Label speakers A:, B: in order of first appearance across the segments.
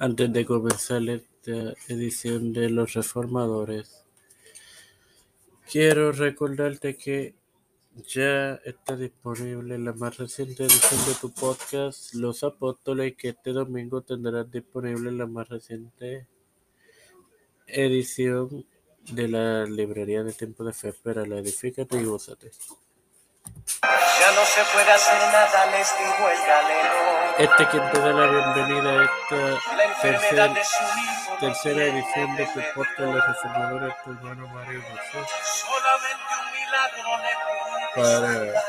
A: Antes de comenzar esta edición de Los Reformadores, quiero recordarte que ya está disponible la más reciente edición de tu podcast, Los Apóstoles, que este domingo tendrás disponible la más reciente edición de la librería de tiempo de fe. la edifícate y gózate.
B: Se puede hacer nada, les digo el galeno.
A: Este quien te da la bienvenida a esta tercera, tercera edición de tu podcast Los Reformadores, tu hermano Mario José. Para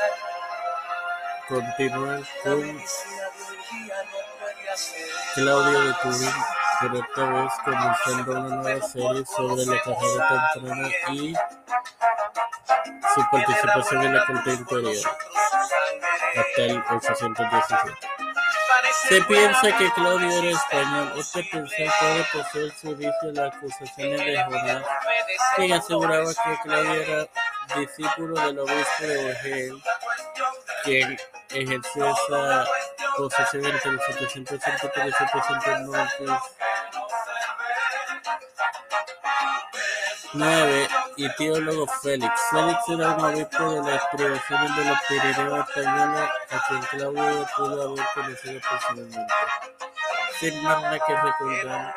A: continuar con Claudio de Turín, pero esta vez comenzando una nueva serie sobre la carrera temprana y su participación en la interior hasta el 817. Se piensa que Claudio era español. Este pensar puede poseer su vicio las acusaciones de Jonás, quien aseguraba que Claudio era discípulo del obispo de Urgel, quien ejerció esa posesión entre el 783 y el 790. 9. Y teólogo Félix. Félix era un obispo de las privaciones de los Pirineos españoles a quien Claudio pudo haber conocido personalmente. Sin más que recordar,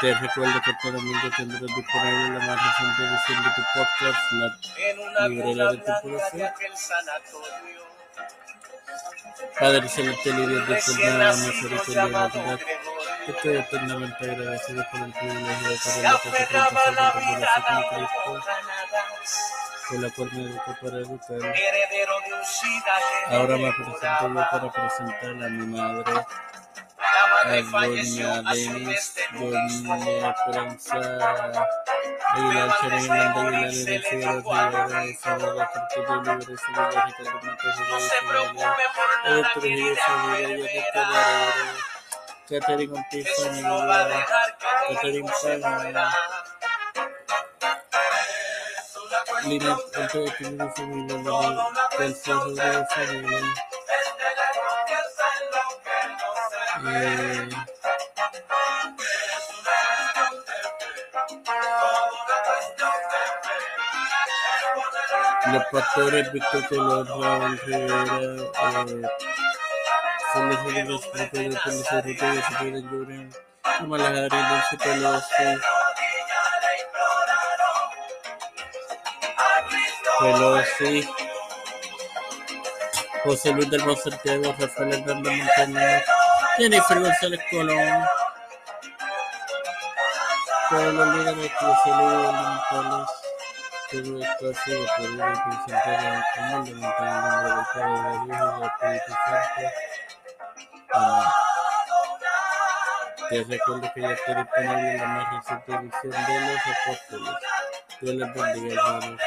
A: te recuerdo que este domingo tendrás disponible la más reciente edición de tu podcast, la librería de tu corazón. Padre Celestial y Dios de eterna misericordia y bondad, estoy eternamente agradecido por el privilegio de estar en la presentación de la fe con Cristo, por la cual me educo para educar. Ahora me presento yo para presentar a mi madre, a doña Denis, doña Esperanza Aguilar, Charín, Aguilar, Aguilar, Figueroa, Rivera, Isabela, Cartillo, Libre, Sevilla, Ricardo Matos, Sevilla, Edith Trujillo, Sevilla, Yolanda Guerrero, Catherine Ortiz, Aníbal, Catherine Palma, Lina Familia, Familia, eh, Los pastores Víctor Rivera, son los únicos grupos de policía ruta de Cepeda Lloren, Kamala Harris, Nancy Pelosi, Pelosi, José Luis del Santiago, Rafael Hernández Montañez, Jennifer González Colón, ha sido podido presentar humildemente en el nombre del Padre, del Hijo y del Espíritu Santo. Te recuerdo que ya está disponible la más reciente de los Apóstoles. Dios les bendiga, hermanos.